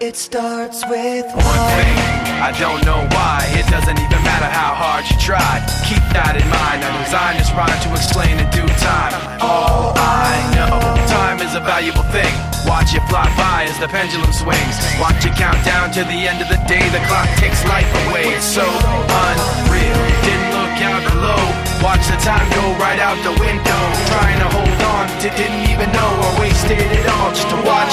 It starts with one thing. I don't know why. It doesn't even matter how hard you try. Keep that in mind. I designed this rhyme to explain in due time. All I know, time is a valuable thing. Watch it fly by as the pendulum swings. Watch it count down to the end of the day. The clock takes life away. It's so unreal. Didn't look out below. Watch the time go right out the window. Trying to hold on to didn't even know I wasted it all just to watch